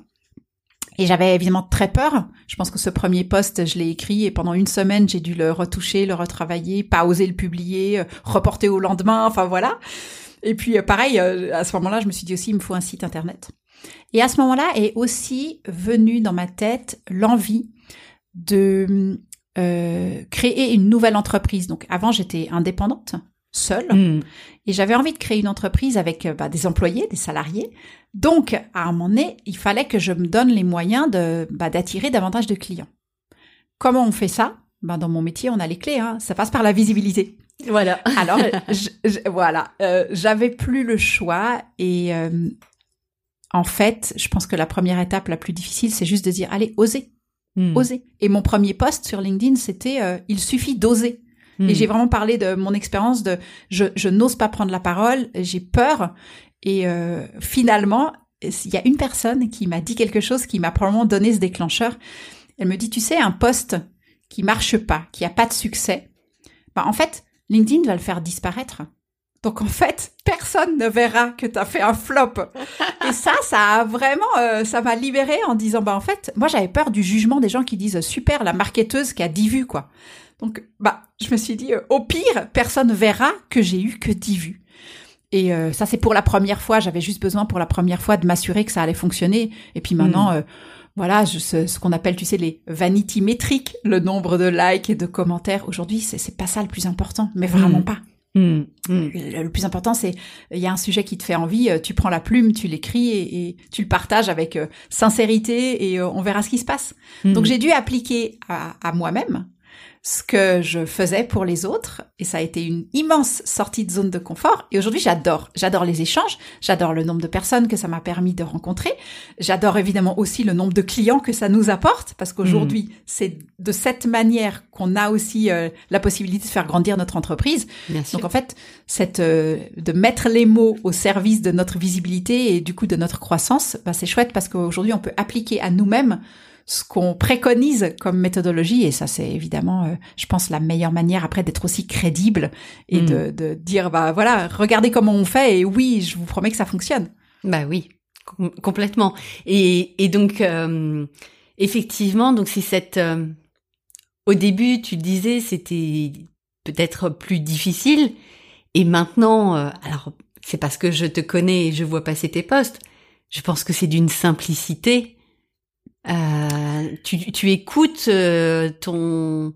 Et j'avais évidemment très peur. Je pense que ce premier poste, je l'ai écrit et pendant une semaine, j'ai dû le retoucher, le retravailler, pas oser le publier, euh, reporter au lendemain, (laughs) enfin voilà. Et puis euh, pareil, euh, à ce moment-là, je me suis dit aussi, il me faut un site internet. Et à ce moment-là est aussi venue dans ma tête l'envie de euh, créer une nouvelle entreprise. Donc avant, j'étais indépendante, seule, hmm. et j'avais envie de créer une entreprise avec euh, bah, des employés, des salariés. Donc, à un moment donné, il fallait que je me donne les moyens de bah, d'attirer davantage de clients. Comment on fait ça? Bah, Dans mon métier, on a les clés. Hein. Ça passe par la visibilité. Voilà. (laughs) Alors, voilà, euh, j'avais plus le choix et en fait, je pense que la première étape la plus difficile, c'est juste de dire allez, osez. Hmm. Oser. Et mon premier post sur LinkedIn, c'était euh, il suffit d'oser. Et hmm. j'ai vraiment parlé de mon expérience de je, je n'ose pas prendre la parole, j'ai peur. Et euh, finalement, il y a une personne qui m'a dit quelque chose qui m'a probablement donné ce déclencheur. Elle me dit, tu sais, un post qui marche pas, qui a pas de succès, bah en fait, LinkedIn va le faire disparaître. Donc en fait, personne ne verra que tu as fait un flop. Et ça, ça a vraiment, euh, ça m'a libérée en disant, bah en fait, moi j'avais peur du jugement des gens qui disent super la marketeuse qui a 10 vues quoi. Donc bah je me suis dit, euh, au pire, personne verra que j'ai eu que 10 vues. Et euh, ça c'est pour la première fois. J'avais juste besoin pour la première fois de m'assurer que ça allait fonctionner. Et puis maintenant. Hmm. voilà, je, ce, ce qu'on appelle, tu sais, les vanity métriques, le nombre de likes et de commentaires. Aujourd'hui, c'est pas ça le plus important, mais vraiment hmm. pas. Mmh, mmh. Le, plus important, c'est il y a un sujet qui te fait envie, euh, tu prends la plume, tu l'écris et, tu le partages avec euh, sincérité et euh, on verra ce qui se passe. Mmh. Donc j'ai dû appliquer à moi-même ce que je faisais pour les autres et ça a été une immense sortie de zone de confort. Et aujourd'hui j'adore. J'adore les échanges j'adore le nombre de personnes que ça m'a permis de rencontrer. J'adore évidemment aussi le nombre de clients que ça nous apporte parce qu'aujourd'hui mmh. c'est de cette manière qu'on a aussi euh, la possibilité de faire grandir notre entreprise. Donc en fait cette euh, de mettre les mots au service de notre visibilité et du coup de notre croissance bah, c'est chouette parce qu'aujourd'hui on peut appliquer à nous-mêmes ce qu'on préconise comme méthodologie, et ça c'est évidemment, euh, je pense, la meilleure manière après d'être aussi crédible et mm. de, de, dire, bah voilà, regardez comment on fait, et oui, je vous promets que ça fonctionne. Bah oui, complètement. Et, et donc, euh, effectivement, donc c'est cette... Euh, au début, tu disais, c'était peut-être plus difficile, et maintenant, alors c'est parce que je te connais et je vois passer tes posts, je pense que c'est d'une simplicité euh, tu, tu, écoutes euh, ton...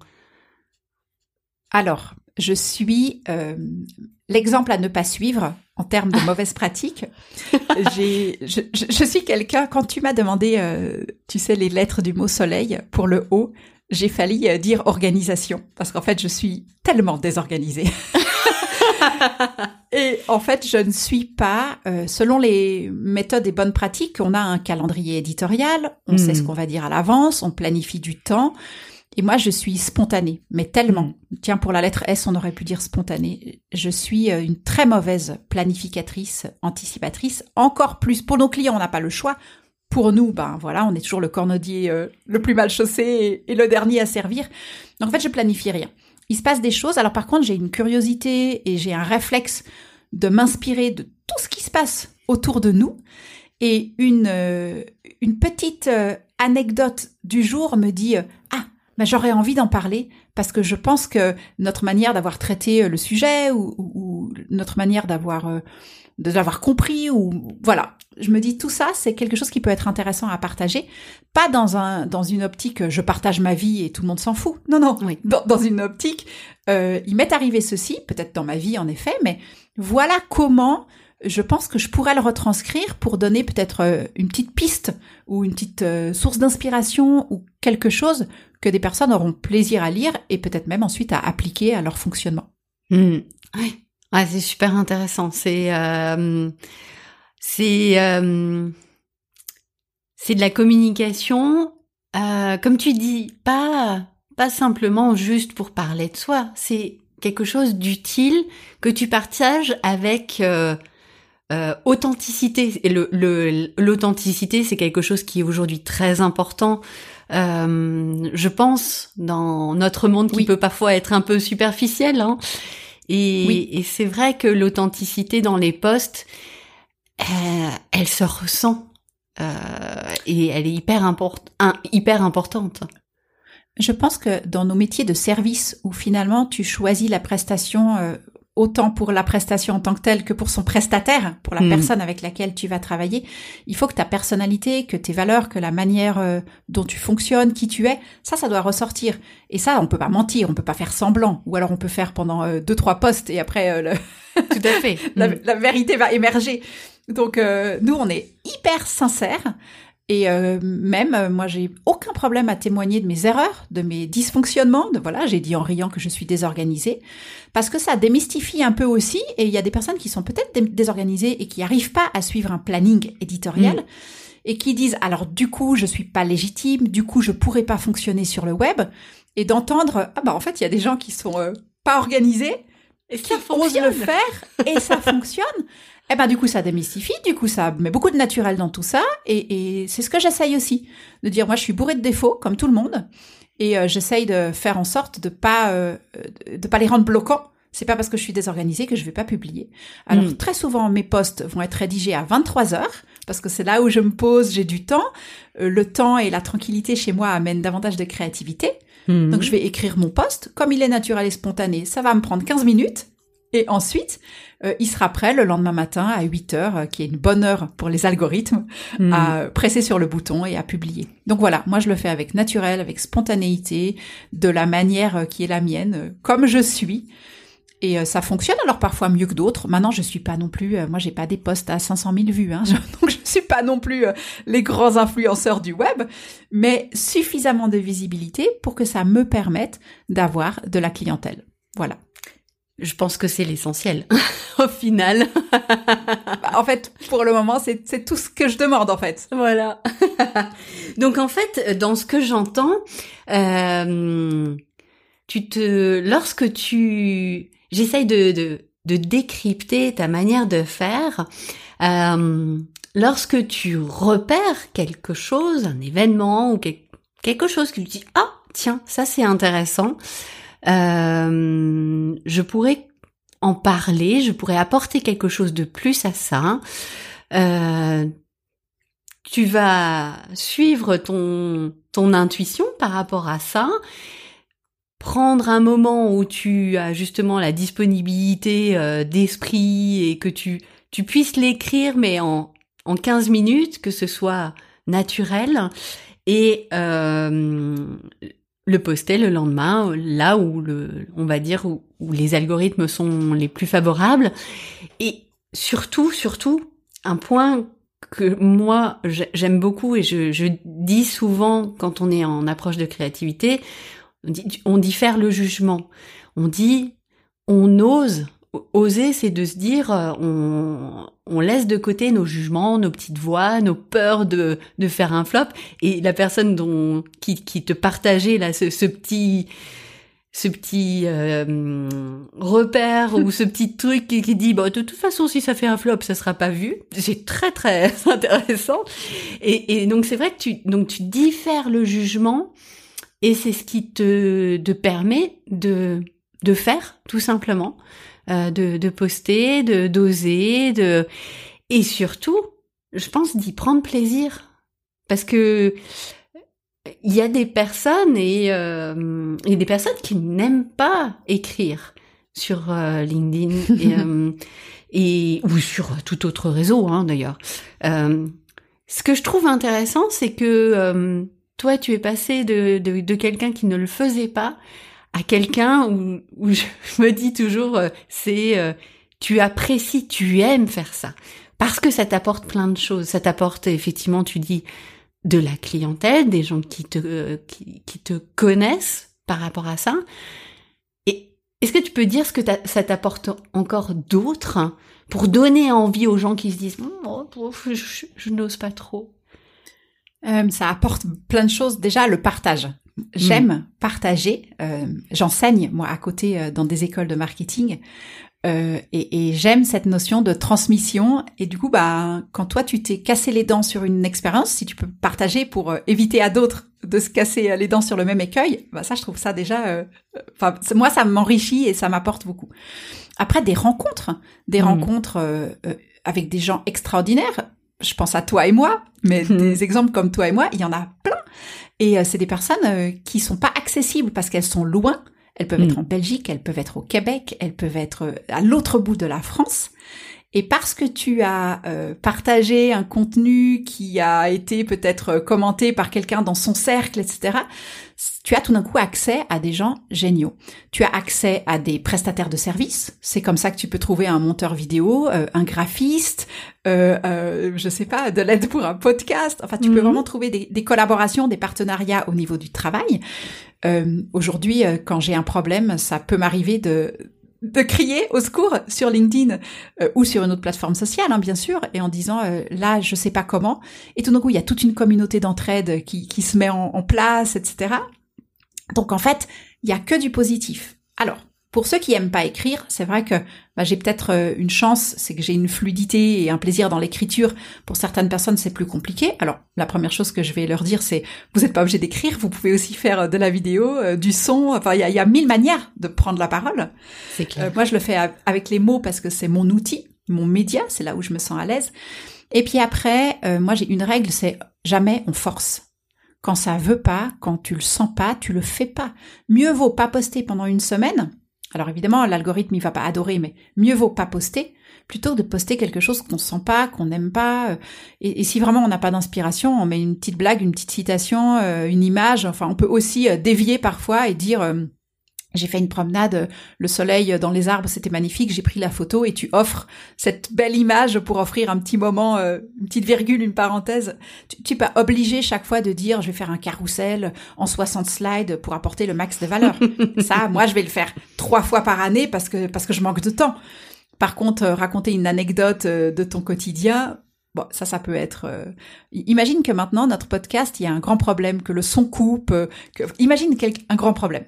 Alors, je suis euh, l'exemple à ne pas suivre en termes de (laughs) mauvaises pratiques. J'ai, je, je, suis quelqu'un, quand tu m'as demandé, tu sais, les lettres du mot soleil pour le haut, j'ai failli euh, dire organisation parce qu'en fait, je suis tellement désorganisée. (laughs) et en fait, je ne suis pas, euh, selon les méthodes et bonnes pratiques, on a un calendrier éditorial, on sait ce hmm. qu'on va dire à l'avance, on planifie du temps. Et moi, je suis spontanée, mais tellement. Hmm. Tiens, pour la lettre S, on aurait pu dire spontanée. Je suis euh, une très mauvaise planificatrice, anticipatrice. Encore plus, pour nos clients, on n'a pas le choix. Pour nous, ben voilà, on est toujours le cornodier euh, le plus mal chaussé et, le dernier à servir. Donc en fait, je planifie rien. Il se passe des choses. Alors par contre, j'ai une curiosité et j'ai un réflexe de m'inspirer de tout ce qui se passe autour de nous. Et une, euh, une petite anecdote du jour me dit Ah, ben, j'aurais envie d'en parler parce que je pense que notre manière d'avoir traité euh, le sujet ou, notre manière d'avoir euh, de l'avoir compris ou voilà, je me dis tout ça c'est quelque chose qui peut être intéressant à partager, pas dans un dans une optique je partage ma vie et tout le monde s'en fout. Non non, oui. dans, une optique euh, il m'est arrivé ceci, peut-être dans ma vie en effet, mais voilà comment je pense que je pourrais le retranscrire pour donner peut-être euh, une petite piste ou une petite source d'inspiration ou quelque chose que des personnes auront plaisir à lire et peut-être même ensuite à appliquer à leur fonctionnement. Mmh. Oui, c'est super intéressant. C'est euh, c'est euh, c'est de la communication, euh, comme tu dis, pas pas simplement juste pour parler de soi. C'est quelque chose d'utile que tu partages avec euh, euh, authenticité. Et le l'authenticité, c'est quelque chose qui est aujourd'hui très important euh, je pense, dans notre monde qui peut parfois être un peu superficiel. Hein. Et, et c'est vrai que l'authenticité dans les postes, euh, elle se ressent euh, et elle est hyper, import hyper importante. Je pense que dans nos métiers de service où finalement tu choisis la prestation euh, autant pour la prestation en tant que telle que pour son prestataire, pour la hmm. personne avec laquelle tu vas travailler. Il faut que ta personnalité, que tes valeurs, que la manière euh, dont tu fonctionnes, qui tu es, ça, ça doit ressortir. Et ça, on peut pas mentir, on peut pas faire semblant. Ou alors on peut faire pendant euh, deux, trois postes et après, euh, le... (laughs) tout à fait, (laughs) la, hmm. la, vérité va émerger. Donc nous, on est hyper sincères. Et euh, même, euh, moi, j'ai aucun problème à témoigner de mes erreurs, de mes dysfonctionnements. De voilà, j'ai dit en riant que je suis désorganisée, parce que ça démystifie un peu aussi. Et il y a des personnes qui sont peut-être désorganisées et qui n'arrivent pas à suivre un planning éditorial. Mm. Et qui disent alors du coup je suis pas légitime, du coup je pourrais pas fonctionner sur le web et d'entendre ah bah en fait il y a des gens qui sont euh, pas organisés et qui osent le faire et ça (laughs) fonctionne. Eh ben du coup ça démystifie, du coup ça met beaucoup de naturel dans tout ça et, et c'est ce que j'essaye aussi de dire moi je suis bourrée de défauts comme tout le monde et euh, j'essaye de faire en sorte de pas euh, de pas les rendre bloquants. C'est pas parce que je suis désorganisée que je vais pas publier. Alors mm. très souvent mes posts vont être rédigés à 23 heures parce que c'est là où je me pose, j'ai du temps. Euh, le temps et la tranquillité chez moi amènent davantage de créativité. Mm. Donc je vais écrire mon post comme il est naturel et spontané, ça va me prendre 15 minutes et ensuite, euh, il sera prêt le lendemain matin à 8 heures, euh, qui est une bonne heure pour les algorithmes, hmm. à presser sur le bouton et à publier. Donc voilà, moi je le fais avec naturel, avec spontanéité, de la manière euh, qui est la mienne, comme je suis. Et ça fonctionne alors parfois mieux que d'autres. Maintenant, je suis pas non plus, moi j'ai pas des posts à 500 000 vues, hein, (laughs) donc je suis pas non plus les grands influenceurs du web, mais suffisamment de visibilité pour que ça me permette d'avoir de la clientèle. Voilà. Je pense que c'est l'essentiel (laughs) au final. (laughs) Bah, en fait, pour le moment, c'est tout ce que je demande en fait. Voilà. (laughs) Donc en fait, dans ce que j'entends, euh, tu te, lorsque tu, j'essaye de, de, de décrypter ta manière de faire. Euh, lorsque tu repères quelque chose, un événement ou quelque chose que tu dis ah tiens ça c'est intéressant. Euh, je pourrais en parler, je pourrais apporter quelque chose de plus à ça. Euh, tu vas suivre ton ton intuition par rapport à ça, prendre un moment où tu as justement la disponibilité euh, d'esprit et que tu tu puisses l'écrire mais en en 15 minutes que ce soit naturel et le poster le lendemain, là où le, on va dire où, les algorithmes sont les plus favorables. Et surtout, surtout, un point que moi j'aime beaucoup et je, je, dis souvent quand on est en approche de créativité, on, dit, on diffère le jugement. On dit on ose. Oser, c'est de se dire, euh, on, on laisse de côté nos jugements, nos petites voix, nos peurs de, de faire un flop. Et la personne dont qui, qui te partageait là ce, petit ce petit euh, repère ou ce petit truc qui, dit bon de toute façon si ça fait un flop ça sera pas vu. C'est très très (laughs) intéressant. Et, et donc c'est vrai que tu donc tu diffères le jugement et c'est ce qui te, te permet de de faire tout simplement euh, de, de poster de d'oser de et surtout je pense d'y prendre plaisir parce que il y a des personnes et euh, des personnes qui n'aiment pas écrire sur euh, LinkedIn (laughs) et, euh, et, ou sur tout autre réseau hein, d'ailleurs. Euh, ce que je trouve intéressant, c'est que toi, tu es passé de, de, de quelqu'un qui ne le faisait pas à quelqu'un où, où je (laughs) me dis toujours, c'est tu apprécies, tu aimes faire ça parce que ça t'apporte plein de choses. Ça t'apporte effectivement, tu dis de la clientèle, des gens qui te, qui, te connaissent par rapport à ça. Et est-ce que tu peux dire ce que ça t'apporte encore d'autres pour donner envie aux gens qui se disent oh, je, n'ose pas trop? Euh, Ça apporte plein de choses. Déjà, le partage. J'aime mm. partager. Euh, J'enseigne, moi, à côté, euh, dans des écoles de marketing. Euh, et, et j'aime cette notion de transmission. Et du coup, bah, quand toi, tu t'es cassé les dents sur une expérience, si tu peux partager pour euh, éviter à d'autres de se casser les dents sur le même écueil, bah ça, je trouve ça déjà. Euh, enfin, moi, ça m'enrichit et ça m'apporte beaucoup. Après, des rencontres, des mmh. rencontres avec des gens extraordinaires. Je pense à toi et moi, mais mmh. (laughs) des exemples comme toi et moi, il y en a plein. Et c'est des personnes qui sont pas accessibles parce qu'elles sont loin elles peuvent être mm. en Belgique, elles peuvent être au Québec, elles peuvent être euh, à l'autre bout de la France. Et parce que tu as euh, partagé un contenu qui a été peut-être euh, commenté par quelqu'un dans son cercle, etc., tu as tout d'un coup accès à des gens géniaux. Tu as accès à des prestataires de services. C'est comme ça que tu peux trouver un monteur vidéo, un graphiste, euh, je sais pas, de l'aide pour un podcast. Enfin, tu peux mm-hmm. vraiment trouver des, des, collaborations, des partenariats au niveau du travail. Euh, Aujourd'hui, euh, quand j'ai un problème, ça peut m'arriver de de crier au secours sur LinkedIn euh, ou sur une autre plateforme sociale, hein, bien sûr, et en disant euh, là, je sais pas comment. Et tout d'un coup, il y a toute une communauté d'entraide qui, qui se met en, en place, etc. Donc en fait, il y a que du positif. Alors, pour ceux qui aiment pas écrire, c'est vrai que bah, j'ai peut-être euh, une chance, c'est que j'ai une fluidité et un plaisir dans l'écriture. Pour certaines personnes, c'est plus compliqué. Alors, la première chose que je vais leur dire, c'est vous n'êtes pas obligé d'écrire, vous pouvez aussi faire euh, de la vidéo, euh, du son. Enfin, il y a, mille manières de prendre la parole. C'est clair. moi, je le fais avec les mots parce que c'est mon outil, mon média, c'est là où je me sens à l'aise. Et puis après, moi, j'ai une règle, c'est jamais on force. Quand ça veut pas, quand tu le sens pas, tu le fais pas. Mieux vaut pas poster pendant une semaine alors évidemment, l'algorithme il va pas adorer, mais mieux vaut pas poster plutôt de poster quelque chose qu'on sent pas, qu'on n'aime pas. Euh, et, si vraiment on n'a pas d'inspiration, on met une petite blague, une petite citation, euh, une image. Enfin, on peut aussi euh, dévier parfois et dire j'ai fait une promenade, le soleil dans les arbres, c'était magnifique, j'ai pris la photo et tu offres cette belle image pour offrir un petit moment, euh, une petite virgule, une parenthèse. Tu, tu pas obligé chaque fois de dire je vais faire un carrousel en 60 slides pour apporter le max de valeur. (laughs) Ça, moi, je vais le faire trois fois par année parce que, parce que je manque de temps. Par contre, euh, raconter une anecdote euh, de ton quotidien, Bon, ça, ça peut être. Imagine que maintenant notre podcast, il y a un grand problème, que le son coupe. Que... Imagine un grand problème.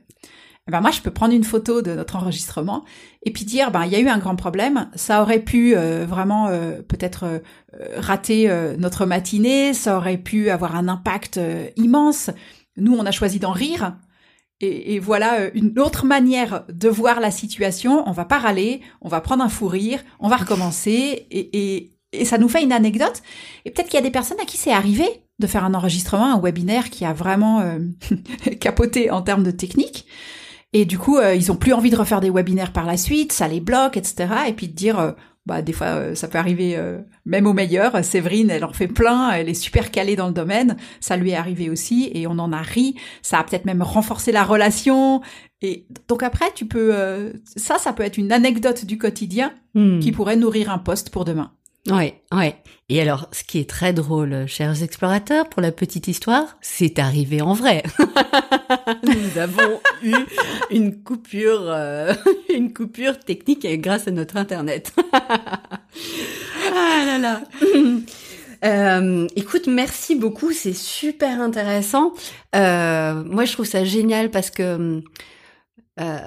Eh ben moi je peux prendre une photo de notre enregistrement et puis dire ben il y a eu un grand problème, ça aurait pu euh, vraiment euh, peut-être euh, rater notre matinée, ça aurait pu avoir un impact immense. Nous on a choisi d'en rire. Et, et, voilà une autre manière de voir la situation. On va pas râler, on va prendre un fou rire, on va recommencer et, et, et ça nous fait une anecdote. Et peut-être qu'il y a des personnes à qui c'est arrivé de faire un enregistrement, un webinaire qui a vraiment (laughs) capoté en termes de technique. Et du coup, euh, ils ont plus envie de refaire des webinaires par la suite, ça les bloque, etc. Et puis de dire, euh, bah des fois, euh, ça peut arriver même au meilleur. Séverine, elle en fait plein, elle est super calée dans le domaine, ça lui est arrivé aussi, et on en a ri. Ça a peut-être même renforcé la relation. Et donc après, tu peux, ça, ça peut être une anecdote du quotidien hmm. qui pourrait nourrir un poste pour demain. Ouais, ouais. Et alors, ce qui est très drôle, chers explorateurs, pour la petite histoire, c'est arrivé en vrai. (laughs) Nous avons eu une coupure, euh, (laughs) une coupure technique grâce à notre internet. (laughs) ah là là. Euh, écoute, merci beaucoup, c'est super intéressant. Euh, moi, je trouve ça génial parce que euh,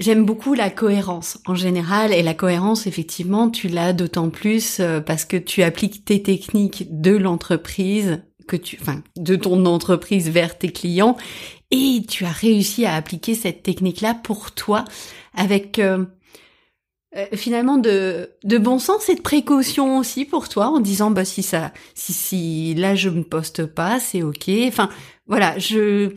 J'aime beaucoup la cohérence en général et la cohérence effectivement tu l'as d'autant plus euh, parce que tu appliques tes techniques de l'entreprise que tu enfin de ton entreprise vers tes clients et tu as réussi à appliquer cette technique là pour toi avec euh, euh, finalement de de bon sens et de précaution aussi pour toi en disant bah si ça si si là je me poste pas c'est OK. Enfin voilà je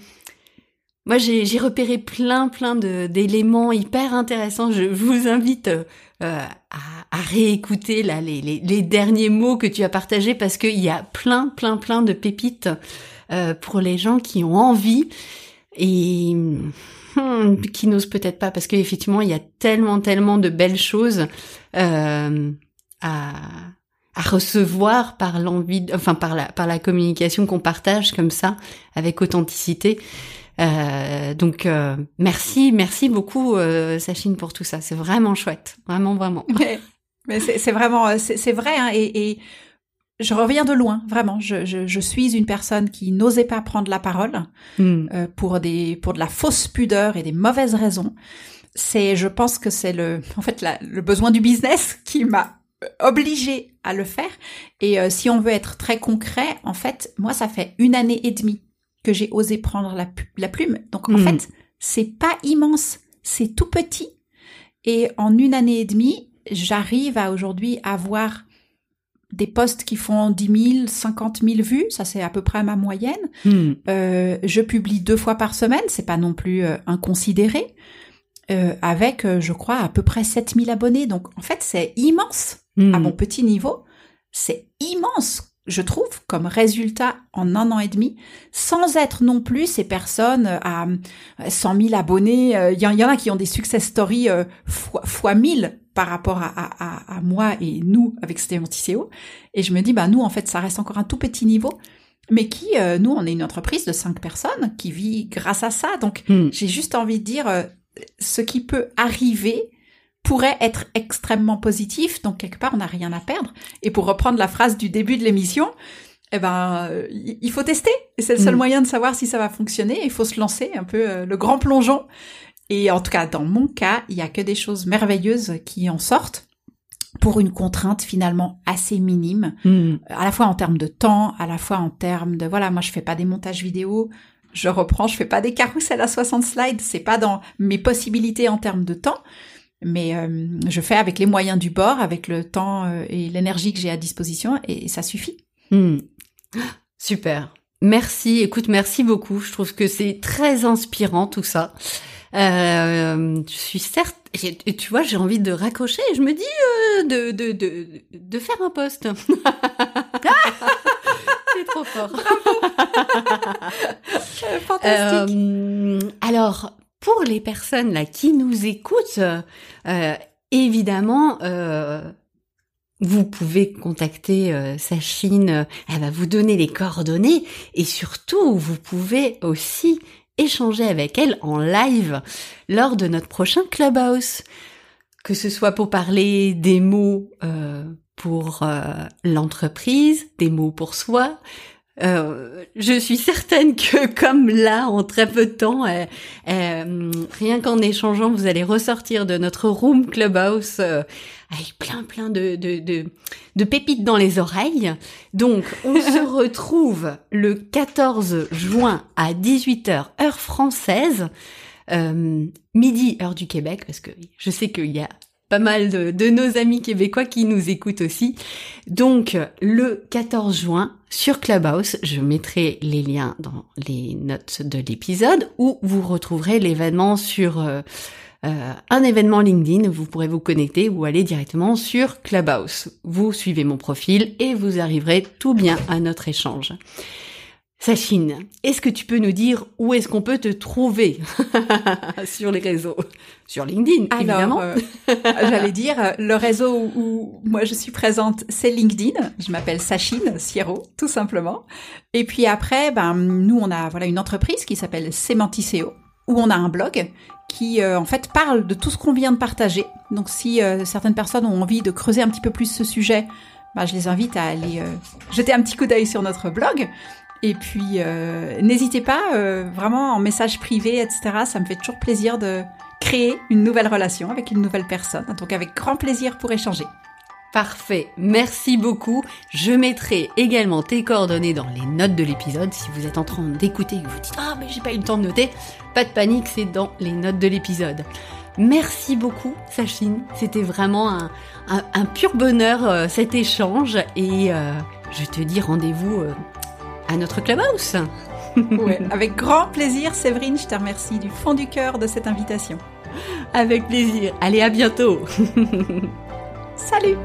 moi, j'ai repéré plein, plein d'éléments hyper intéressants. Je vous invite euh, à, à, réécouter là les, les, les, derniers mots que tu as partagés parce qu'il y a plein, plein, plein de pépites euh, pour les gens qui ont envie et hmm, qui n'osent peut-être pas parce qu'effectivement, il y a tellement, tellement de belles choses euh, à à recevoir par l'envie, enfin par la par la communication qu'on partage comme ça avec authenticité. Euh, donc euh, merci, merci beaucoup euh, Sachine pour tout ça. C'est vraiment chouette, vraiment, vraiment. (laughs) Mais, c'est vraiment, euh, c'est vrai. Hein, et, et, je reviens de loin, vraiment. Je, je, je suis une personne qui n'osait pas prendre la parole euh, pour des pour de la fausse pudeur et des mauvaises raisons. C'est, je pense que c'est le, en fait, la, le besoin du business qui m'a obligé à le faire. Et si on veut être très concret, en fait, moi, ça fait une année et demie que j'ai osé prendre la, plume. Donc en hmm. fait, c'est pas immense, c'est tout petit. Et en une année et demie, j'arrive à aujourd'hui avoir des posts qui font 10 000, 50 000 vues, ça c'est à peu près ma moyenne. Hmm. Euh, je publie deux fois par semaine, c'est pas non plus euh, inconsidéré, euh, avec je crois à peu près 7 000 abonnés. Donc en fait c'est immense hmm. à mon petit niveau, c'est immense je trouve, comme résultat en un an et demi, sans être non plus ces personnes à 100 000 abonnés. Euh, il y, en a qui ont des success stories euh, fois, fois 1000 par rapport à, à, à, moi et nous avec Stéphane Et je me dis, bah nous, en fait, ça reste encore un tout petit niveau. Mais qui, euh, nous, on est une entreprise de cinq personnes qui vit grâce à ça. Donc, hmm. j'ai juste envie de dire, ce qui peut arriver, pourrait être extrêmement positif, donc quelque part on n'a rien à perdre. Et pour reprendre la phrase du début de l'émission, eh ben il faut tester. Et c'est le seul mm. moyen de savoir si ça va fonctionner. Il faut se lancer un peu euh, le grand plongeon. Et en tout cas, dans mon cas, il y a que des choses merveilleuses qui en sortent pour une contrainte finalement assez minime, mm. à la fois en termes de temps, à la fois en termes de voilà, moi je fais pas des montages vidéo, je reprends, je fais pas des carousels à 60 slides, c'est pas dans mes possibilités en termes de temps mais euh, je fais avec les moyens du bord, avec le temps euh, et l'énergie que j'ai à disposition, et, ça suffit. Hmm. Super. Merci. Écoute, merci beaucoup. Je trouve que c'est très inspirant tout ça. Euh, je suis certes, et, tu vois, j'ai envie de raccrocher. Et je me dis euh, de, de, de, de faire un poste. (laughs) c'est trop fort. (laughs) Fantastique. alors, pour les personnes là qui nous écoutent, euh, évidemment, euh, vous pouvez contacter euh, Sachine, elle va vous donner les coordonnées et surtout vous pouvez aussi échanger avec elle en live lors de notre prochain Clubhouse, que ce soit pour parler des mots euh, pour l'entreprise, des mots pour soi, euh, je suis certaine que comme là, en très peu de temps, euh, euh, rien qu'en échangeant, vous allez ressortir de notre room clubhouse avec plein plein de, de, de, de, pépites dans les oreilles. Donc, on (laughs) se retrouve le 14 juin à 18h heure française. midi heure du Québec parce que je sais qu'il y a pas mal de, nos amis québécois qui nous écoutent aussi. Donc le 14 juin sur Clubhouse, je mettrai les liens dans les notes de l'épisode où vous retrouverez l'événement sur euh, euh, un événement LinkedIn. Vous pourrez vous connecter ou aller directement sur Clubhouse. Vous suivez mon profil et vous arriverez tout bien à notre échange. Sachine, est-ce que tu peux nous dire où est-ce qu'on peut te trouver (laughs) sur les réseaux? Sur LinkedIn, évidemment. Euh, j'allais dire, le réseau où moi je suis présente, c'est LinkedIn. Je m'appelle Sachine Sierro, tout simplement. Et puis après, ben, nous, on a voilà une entreprise qui s'appelle Semanticeo, où on a un blog qui euh, en fait parle de tout ce qu'on vient de partager. Donc si euh, certaines personnes ont envie de creuser un petit peu plus ce sujet, ben, je les invite à aller jeter un petit coup d'œil sur notre blog. Et puis, euh, n'hésitez pas, euh, vraiment en message privé, etc. Ça me fait toujours plaisir de créer une nouvelle relation avec une nouvelle personne. Donc, avec grand plaisir pour échanger. Parfait, merci beaucoup. Je mettrai également tes coordonnées dans les notes de l'épisode. Si vous êtes en train d'écouter et que vous dites Ah, mais j'ai pas eu le temps de noter, pas de panique, c'est dans les notes de l'épisode. Merci beaucoup, Sachine. C'était vraiment un, un, pur bonheur euh, cet échange et je te dis rendez-vous à notre clubhouse. (laughs) avec grand plaisir, Séverine, je te remercie du fond du cœur de cette invitation. Avec plaisir. Allez, à bientôt. (laughs) Salut